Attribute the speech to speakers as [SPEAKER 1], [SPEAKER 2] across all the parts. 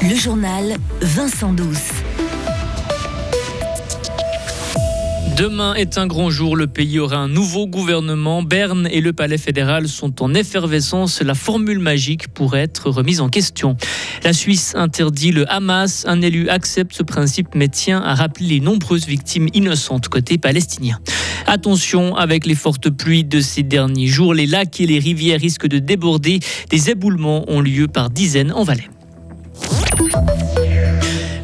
[SPEAKER 1] Le journal Vincent Douce.
[SPEAKER 2] Demain est un grand jour. Le pays aura un nouveau gouvernement. Berne et le Palais fédéral sont en effervescence. La formule magique pourrait être remise en question. La Suisse interdit le Hamas. Un élu accepte ce principe mais tient à rappeler les nombreuses victimes innocentes côté palestinien. Attention, avec les fortes pluies de ces derniers jours, les lacs et les rivières risquent de déborder. Des éboulements ont lieu par dizaines en Valais.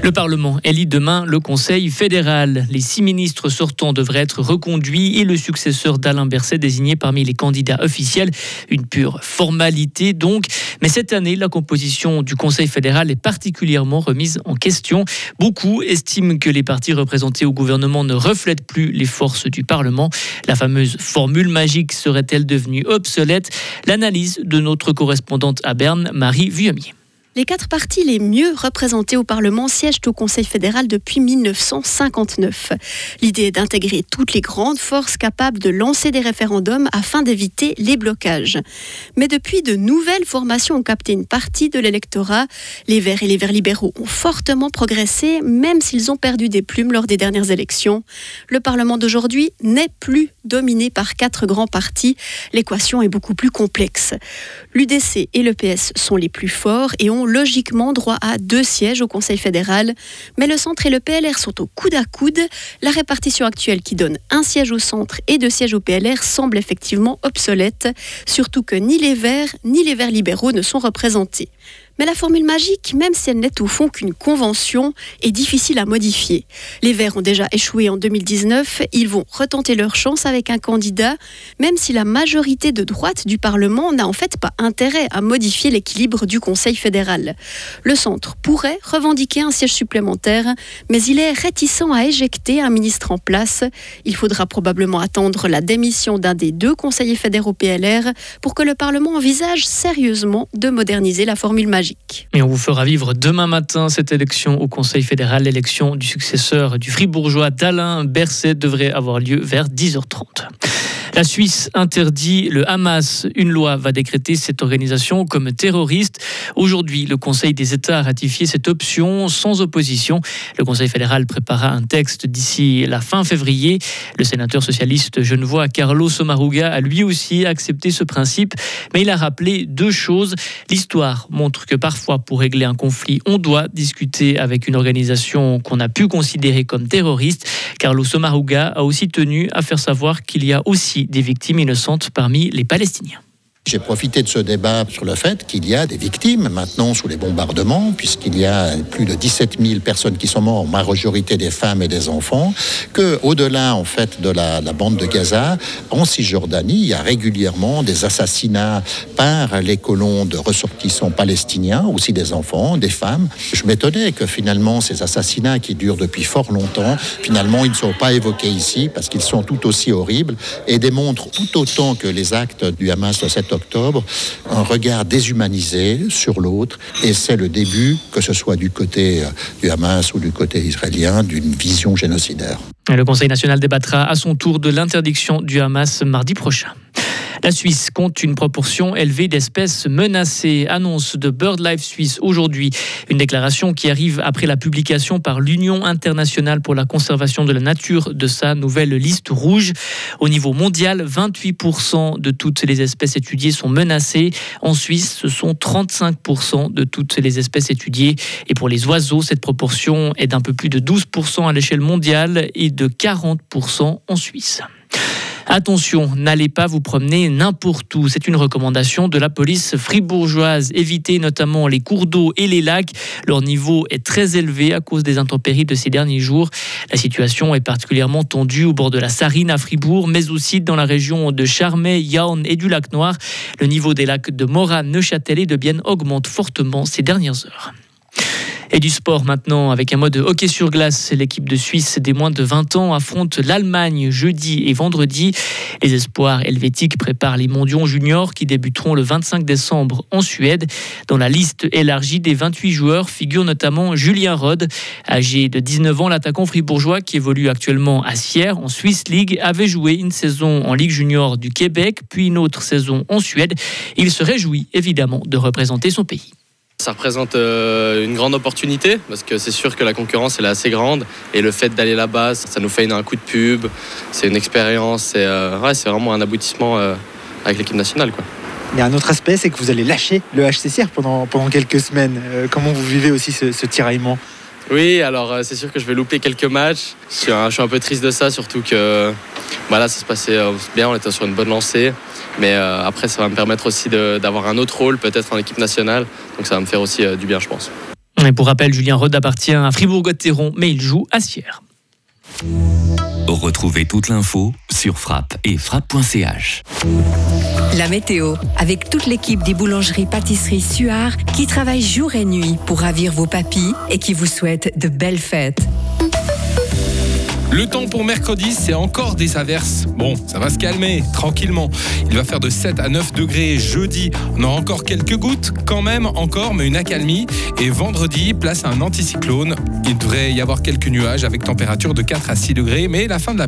[SPEAKER 2] Le Parlement élit demain le Conseil fédéral. Les six ministres sortants devraient être reconduits et le successeur d'Alain Berset désigné parmi les candidats officiels. Une pure formalité donc. Mais cette année, la composition du Conseil fédéral est particulièrement remise en question. Beaucoup estiment que les partis représentés au gouvernement ne reflètent plus les forces du Parlement. La fameuse formule magique serait-elle devenue obsolète? L'analyse de notre correspondante à Berne, Marie Vuillemier.
[SPEAKER 3] Les quatre partis les mieux représentés au Parlement siègent au Conseil fédéral depuis 1959. L'idée est d'intégrer toutes les grandes forces capables de lancer des référendums afin d'éviter les blocages. Mais depuis, de nouvelles formations ont capté une partie de l'électorat. Les Verts et les Verts libéraux ont fortement progressé, même s'ils ont perdu des plumes lors des dernières élections. Le Parlement d'aujourd'hui n'est plus dominé par quatre grands partis. L'équation est beaucoup plus complexe. L'UDC et le PS sont les plus forts et ont logiquement droit à deux sièges au Conseil fédéral, mais le centre et le PLR sont au coude à coude. La répartition actuelle qui donne un siège au centre et deux sièges au PLR semble effectivement obsolète, surtout que ni les Verts ni les Verts libéraux ne sont représentés. Mais la formule magique, même si elle n'est au fond qu'une convention, est difficile à modifier. Les Verts ont déjà échoué en 2019, ils vont retenter leur chance avec un candidat, même si la majorité de droite du Parlement n'a en fait pas intérêt à modifier l'équilibre du Conseil fédéral. Le centre pourrait revendiquer un siège supplémentaire, mais il est réticent à éjecter un ministre en place. Il faudra probablement attendre la démission d'un des deux conseillers fédéraux PLR pour que le Parlement envisage sérieusement de moderniser la formule magique.
[SPEAKER 2] Et on vous fera vivre demain matin cette élection au Conseil fédéral. L'élection du successeur du fribourgeois d'Alain Berset devrait avoir lieu vers 10h30. La Suisse interdit le Hamas. Une loi va décréter cette organisation comme terroriste. Aujourd'hui, le Conseil des États a ratifié cette option sans opposition. Le Conseil fédéral préparera un texte d'ici la fin février. Le sénateur socialiste genevois Carlos Somaruga a lui aussi accepté ce principe, mais il a rappelé deux choses. L'histoire montre que parfois, pour régler un conflit, on doit discuter avec une organisation qu'on a pu considérer comme terroriste. Carlos Somaruga a aussi tenu à faire savoir qu'il y a aussi des victimes innocentes parmi les Palestiniens.
[SPEAKER 4] J'ai profité de ce débat sur le fait qu'il y a des victimes maintenant sous les bombardements, puisqu'il y a plus de 17 000 personnes qui sont mortes, en majorité des femmes et des enfants, que au-delà en fait de la, bande de Gaza, en Cisjordanie, il y a régulièrement des assassinats par les colons de ressortissants palestiniens, aussi des enfants, des femmes. Je m'étonnais que finalement ces assassinats qui durent depuis fort longtemps, finalement ils ne sont pas évoqués ici parce qu'ils sont tout aussi horribles et démontrent tout autant que les actes du Hamas de cette octobre, un regard déshumanisé sur l'autre. Et c'est le début, que ce soit du côté euh, du Hamas ou du côté israélien, d'une vision génocidaire.
[SPEAKER 2] Le Conseil national débattra à son tour de l'interdiction du Hamas mardi prochain. La Suisse compte une proportion élevée d'espèces menacées. Annonce de BirdLife Suisse aujourd'hui. Une déclaration qui arrive après la publication par l'Union internationale pour la conservation de la nature de sa nouvelle liste rouge. Au niveau mondial, 28% de toutes les espèces étudiées sont menacées. En Suisse, ce sont 35% de toutes les espèces étudiées. Et pour les oiseaux, cette proportion est d'un peu plus de 12% à l'échelle mondiale et de 40% en Suisse. Attention, n'allez pas vous promener n'importe où. C'est une recommandation de la police fribourgeoise. Évitez notamment les cours d'eau et les lacs. Leur niveau est très élevé à cause des intempéries de ces derniers jours. La situation est particulièrement tendue au bord de la Sarine à Fribourg, mais aussi dans la région de Charmey, Yaon et du lac Noir. Le niveau des lacs de Morat, Neuchâtel et de Bienne augmente fortement ces dernières heures. Et du sport maintenant avec un mode hockey sur glace. L'équipe de Suisse des moins de 20 ans affronte l'Allemagne jeudi et vendredi. Les espoirs helvétiques préparent les mondiaux juniors qui débuteront le 25 décembre en Suède. Dans la liste élargie des 28 joueurs figure notamment Julien Rod. Âgé de 19 ans, l'attaquant fribourgeois qui évolue actuellement à Sierre en Swiss League avait joué une saison en Ligue junior du Québec puis une autre saison en Suède. Il se réjouit évidemment de représenter son pays.
[SPEAKER 5] Ça représente euh, une grande opportunité parce que c'est sûr que la concurrence elle est assez grande et le fait d'aller là-bas, ça nous fait un coup de pub, c'est une expérience, c'est euh, ouais, vraiment un aboutissement euh, avec l'équipe nationale. Quoi.
[SPEAKER 6] Il y a un autre aspect, c'est que vous allez lâcher le HCCR pendant, pendant quelques semaines. Euh, comment vous vivez aussi ce, ce tiraillement?
[SPEAKER 5] Oui, alors euh, c'est sûr que je vais louper quelques matchs. Je suis un, je suis un peu triste de ça, surtout que voilà, ça se passait euh, bien, on était sur une bonne lancée. Mais euh, après, ça va me permettre aussi d'avoir un autre rôle, peut-être en équipe nationale. Donc ça va me faire aussi euh, du bien, je pense.
[SPEAKER 2] Et pour rappel, Julien Rode appartient à Fribourg-Gotteron, mais il joue à Sierre.
[SPEAKER 7] Retrouvez toute l'info sur frappe et frappe.ch.
[SPEAKER 8] La météo, avec toute l'équipe des boulangeries pâtisseries Suard qui travaille jour et nuit pour ravir vos papilles et qui vous souhaite de belles fêtes.
[SPEAKER 9] Le temps pour mercredi, c'est encore des averses. Bon, ça va se calmer tranquillement. Il va faire de 7 à 9 degrés jeudi. On aura encore quelques gouttes, quand même encore, mais une accalmie. Et vendredi, place à un anticyclone. Il devrait y avoir quelques nuages avec température de 4 à 6 degrés, mais la fin de la